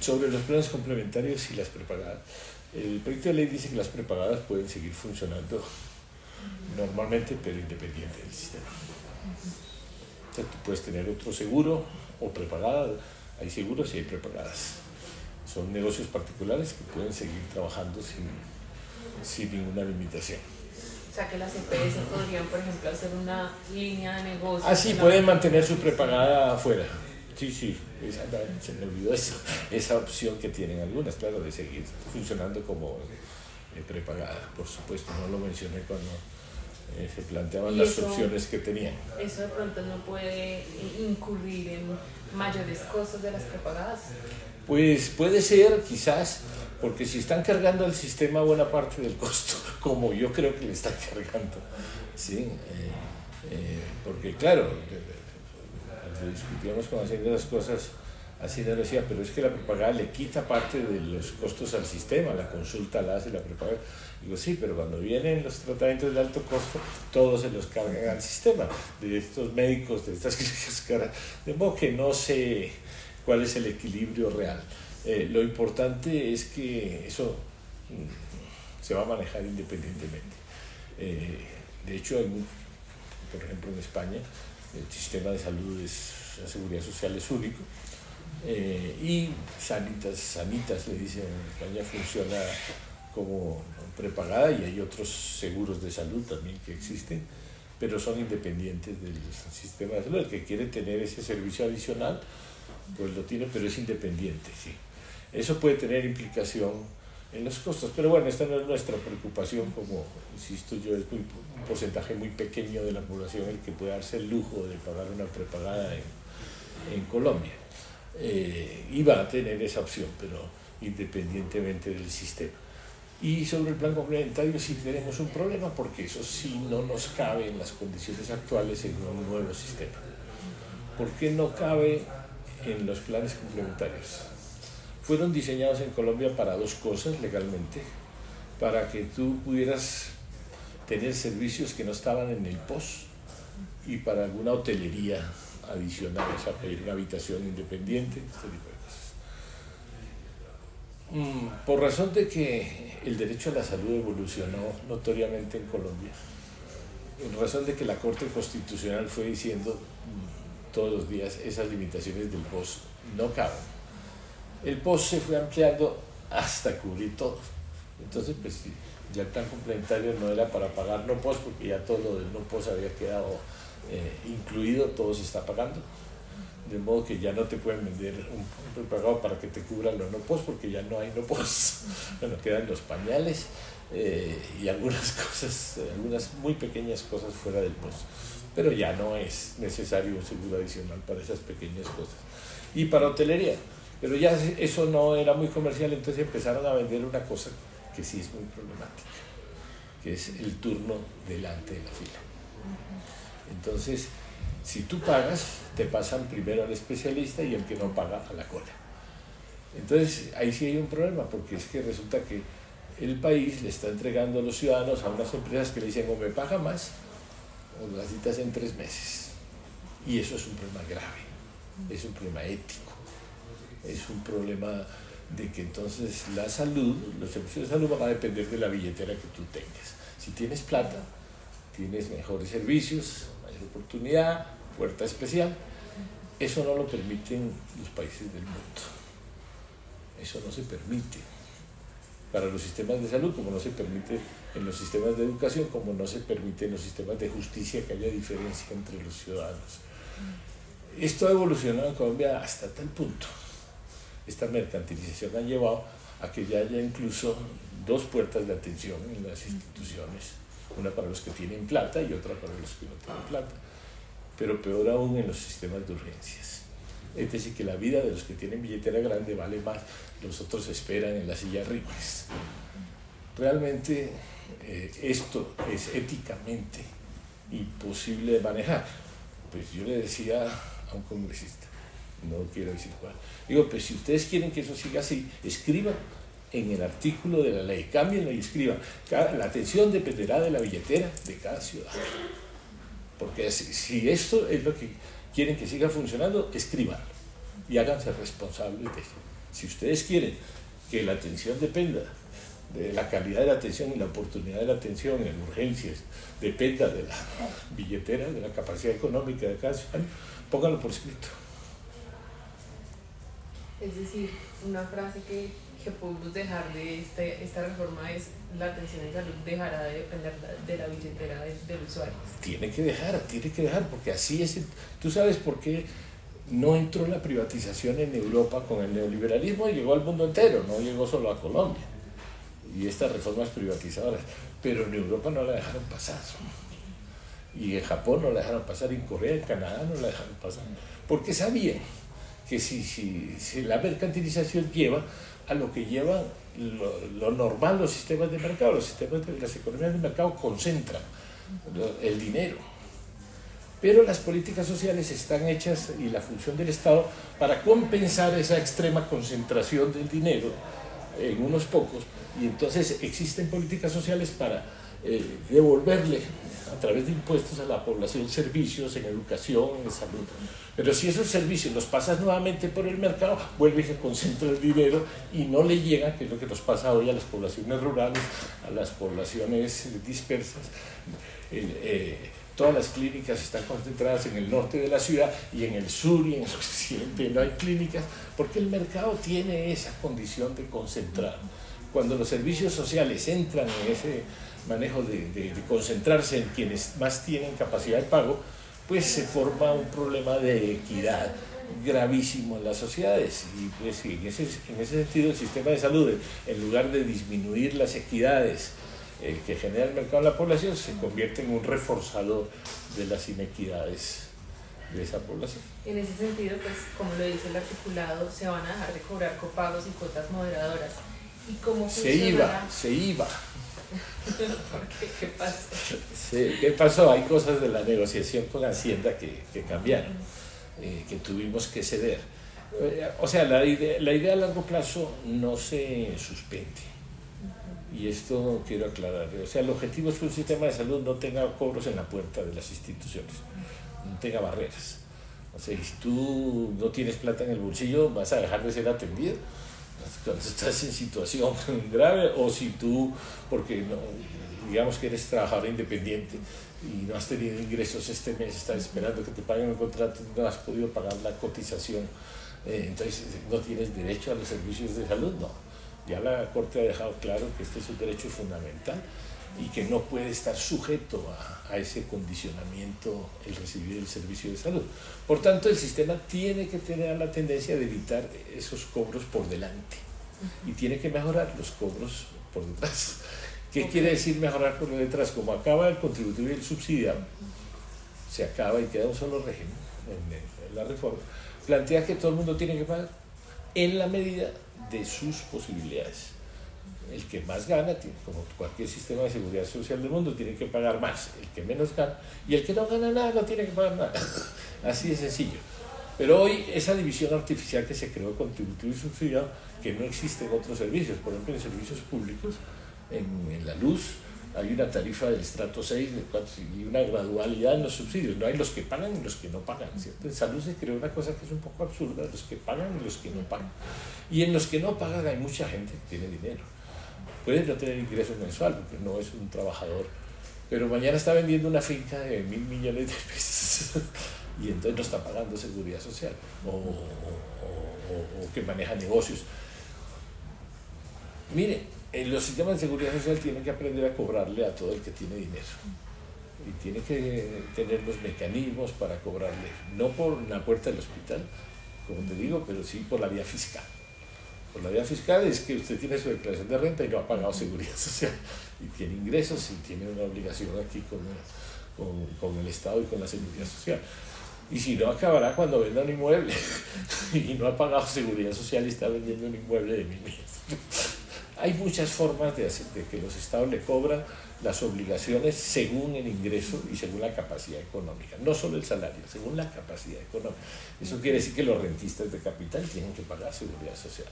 Sobre los planes complementarios y las prepagadas. El proyecto de ley dice que las prepagadas pueden seguir funcionando normalmente, pero independiente del sistema. O sea, tú puedes tener otro seguro o prepagada, hay seguros y hay prepagadas. Son negocios particulares que pueden seguir trabajando sin, sin ninguna limitación. O sea, que las EPS podrían, por ejemplo, hacer una línea de negocio. Ah, sí, pueden mantener su prepagada afuera. Sí, sí, esa, se me olvidó eso, esa opción que tienen algunas, claro, de seguir funcionando como eh, prepagada, por supuesto, no lo mencioné cuando eh, se planteaban las opciones que tenían. ¿Eso de pronto no puede incurrir en mayores costos de las prepagadas? Pues puede ser, quizás, porque si están cargando al sistema buena parte del costo, como yo creo que le están cargando, ¿sí? Eh, porque claro, discutíamos con Hacienda las cosas, Hacienda decía, pero es que la prepagada le quita parte de los costos al sistema, la consulta la hace la prepagada. Digo, sí, pero cuando vienen los tratamientos de alto costo, todos se los cargan al sistema, de estos médicos, de estas clínicas caras, de modo que no sé cuál es el equilibrio real. Eh, lo importante es que eso mm, se va a manejar independientemente. Eh, de hecho, por ejemplo, en España, el sistema de salud es, la seguridad social es único. Eh, y sanitas, sanitas le dicen en España funciona como prepagada y hay otros seguros de salud también que existen, pero son independientes del sistema de salud. El que quiere tener ese servicio adicional, pues lo tiene, pero es independiente, sí. Eso puede tener implicación en los costos. Pero bueno, esta no es nuestra preocupación, como insisto yo, es un porcentaje muy pequeño de la población el que puede darse el lujo de pagar una prepagada en, en Colombia. Eh, iba a tener esa opción, pero independientemente del sistema. Y sobre el plan complementario sí tenemos un problema porque eso sí no nos cabe en las condiciones actuales en un nuevo sistema. ¿Por qué no cabe en los planes complementarios? Fueron diseñados en Colombia para dos cosas legalmente, para que tú pudieras tener servicios que no estaban en el POS y para alguna hotelería adicional, o sea, pedir una habitación independiente, este tipo de cosas. Mm, por razón de que el derecho a la salud evolucionó notoriamente en Colombia, por razón de que la Corte Constitucional fue diciendo mm, todos los días esas limitaciones del POS no caben el POS se fue ampliando hasta cubrir todo. Entonces, pues ya el plan complementario no era para pagar no POS, porque ya todo lo del no POS había quedado eh, incluido, todo se está pagando. De modo que ya no te pueden vender un, prepagado para que te cubran los no POS, porque ya no hay no POS. Bueno, quedan los pañales eh, y algunas cosas, algunas muy pequeñas cosas fuera del POS. Pero ya no es necesario un seguro adicional para esas pequeñas cosas. Y para hotelería, pero ya eso no era muy comercial, entonces empezaron a vender una cosa que sí es muy problemática, que es el turno delante de la fila. Entonces, si tú pagas, te pasan primero al especialista y el que no paga a la cola. Entonces, ahí sí hay un problema, porque es que resulta que el país le está entregando a los ciudadanos a unas empresas que le dicen o me paga más o las citas en tres meses. Y eso es un problema grave, es un problema ético es un problema de que entonces la salud, los servicios de salud van a depender de la billetera que tú tengas. Si tienes plata, tienes mejores servicios, mayor oportunidad, puerta especial. Eso no lo permiten los países del mundo. Eso no se permite para los sistemas de salud, como no se permite en los sistemas de educación, como no se permite en los sistemas de justicia que haya diferencia entre los ciudadanos. Esto ha evolucionado en Colombia hasta tal punto esta mercantilización ha llevado a que ya haya incluso dos puertas de atención en las instituciones, una para los que tienen plata y otra para los que no tienen plata, pero peor aún en los sistemas de urgencias. Es decir, que la vida de los que tienen billetera grande vale más, los otros esperan en la silla Rimes. Realmente eh, esto es éticamente imposible de manejar. Pues yo le decía a un congresista, no quiero decir cuál. Digo, pues si ustedes quieren que eso siga así, escriban en el artículo de la ley, cámbienlo y escriban. La atención dependerá de la billetera de cada ciudadano. Porque si, esto es lo que quieren que siga funcionando, escriban y háganse responsables de eso. Si ustedes quieren que la atención dependa de la calidad de la atención y la oportunidad de la atención en urgencias, dependa de la billetera, de la capacidad económica de cada ciudadano, pónganlo por escrito. Es decir, una frase que, que podemos dejar de este, esta reforma es la atención en salud dejará de depender de la billetera del, del usuario. Tiene que dejar, tiene que dejar, porque así es. Tú sabes por qué no entró la privatización en Europa con el neoliberalismo y llegó al mundo entero, no llegó solo a Colombia. Y estas reformas privatizadoras. Pero en Europa no la dejaron pasar. Y en Japón no la dejaron pasar, en Corea, en Canadá no la dejaron pasar. Porque sabían que si, si, si la mercantilización lleva a lo que lleva lo, lo, normal los sistemas de mercado, los sistemas de las economías de mercado concentran el dinero. Pero las políticas sociales están hechas y la función del Estado para compensar esa extrema concentración del dinero en unos pocos. Y entonces existen políticas sociales para eh, devolverle a través de impuestos a la población servicios en educación, en salud. Pero si esos servicios los pasas nuevamente por el mercado, vuelve y se concentra el dinero y no le llega, que es lo que nos pasa hoy a las poblaciones rurales, a las poblaciones dispersas. El, eh, todas las clínicas están concentradas en el norte de la ciudad y en el sur y en el occidente no hay clínicas, porque el mercado tiene esa condición de concentrar. Cuando los servicios sociales entran en ese manejo de, de, de, concentrarse en quienes más tienen capacidad de pago, pues se forma un problema de equidad gravísimo en las sociedades. Y pues en ese, en ese sentido el sistema de salud, en lugar de disminuir las equidades eh, que genera el mercado de la población, se convierte en un reforzador de las inequidades de esa población. En ese sentido, pues como lo dice el articulado, se van a dejar de cobrar copagos y cuotas moderadoras. ¿Y cómo se iba, se iba. ¿Qué pasó? Sí, ¿Qué pasó? Hay cosas de la negociación con Hacienda que, que cambiaron, eh, que tuvimos que ceder. Eh, o sea, la idea, la idea a largo plazo no se suspende. Y esto quiero aclarar. O sea, el objetivo es que un sistema de salud no tenga cobros en la puerta de las instituciones, no tenga barreras. O sea, si tú no tienes plata en el bolsillo, vas a dejar de ser atendido cuando estás en situación grave o si tú, porque no, digamos que eres trabajador independiente y no has tenido ingresos este mes, estás esperando que te paguen el contrato, no has podido pagar la cotización, eh, entonces no tienes derecho a los servicios de salud, no. Ya la Corte ha dejado claro que este es un derecho fundamental y que no puede estar sujeto a, a, ese condicionamiento el recibir el servicio de salud. Por tanto, el sistema tiene que tener la tendencia de evitar esos cobros por delante y tiene que mejorar los cobros por detrás. ¿Qué okay. quiere decir mejorar por detrás? Como acaba el contributivo y el subsidiado, se acaba y queda un solo régimen en, en la reforma, plantea que todo el mundo tiene que pagar en la medida de sus posibilidades el que más gana, tiene, como cualquier sistema de seguridad social del mundo, tiene que pagar más. El que menos gana y el que no gana nada no tiene que pagar nada. Así de sencillo. Pero hoy esa división artificial que se creó contributivo y subsidiado, que no existe en otros servicios, por ejemplo en servicios públicos, en, en la luz, hay una tarifa del estrato 6 de 4, y una gradualidad en los subsidios. No hay los que pagan y los que no pagan. ¿cierto? En salud se creó una cosa que es un poco absurda, los que pagan y los que no pagan. Y en los que no pagan hay mucha gente que tiene dinero puede no tener ingresos mensuales, porque no es un trabajador, pero mañana está vendiendo una finca de mil millones de pesos y entonces no está pagando seguridad social o, o, o, o que maneja negocios. Mire, los sistemas de seguridad social tienen que aprender a cobrarle a todo el que tiene dinero y tiene que tener los mecanismos para cobrarle, no por la puerta del hospital, como te digo, pero sí por la vía fiscal. Por la vía fiscal es que usted tiene su declaración de renta y no ha pagado seguridad social y tiene ingresos y tiene una obligación aquí con, con, con el Estado y con la seguridad social. Y si no, acabará cuando venda un inmueble y no ha pagado seguridad social y está vendiendo un inmueble de mil millones. Hay muchas formas de, hacer, que los estados le cobran las obligaciones según el ingreso y según la capacidad económica. No solo el salario, según la capacidad económica. Eso quiere decir que los rentistas de capital tienen que pagar seguridad social.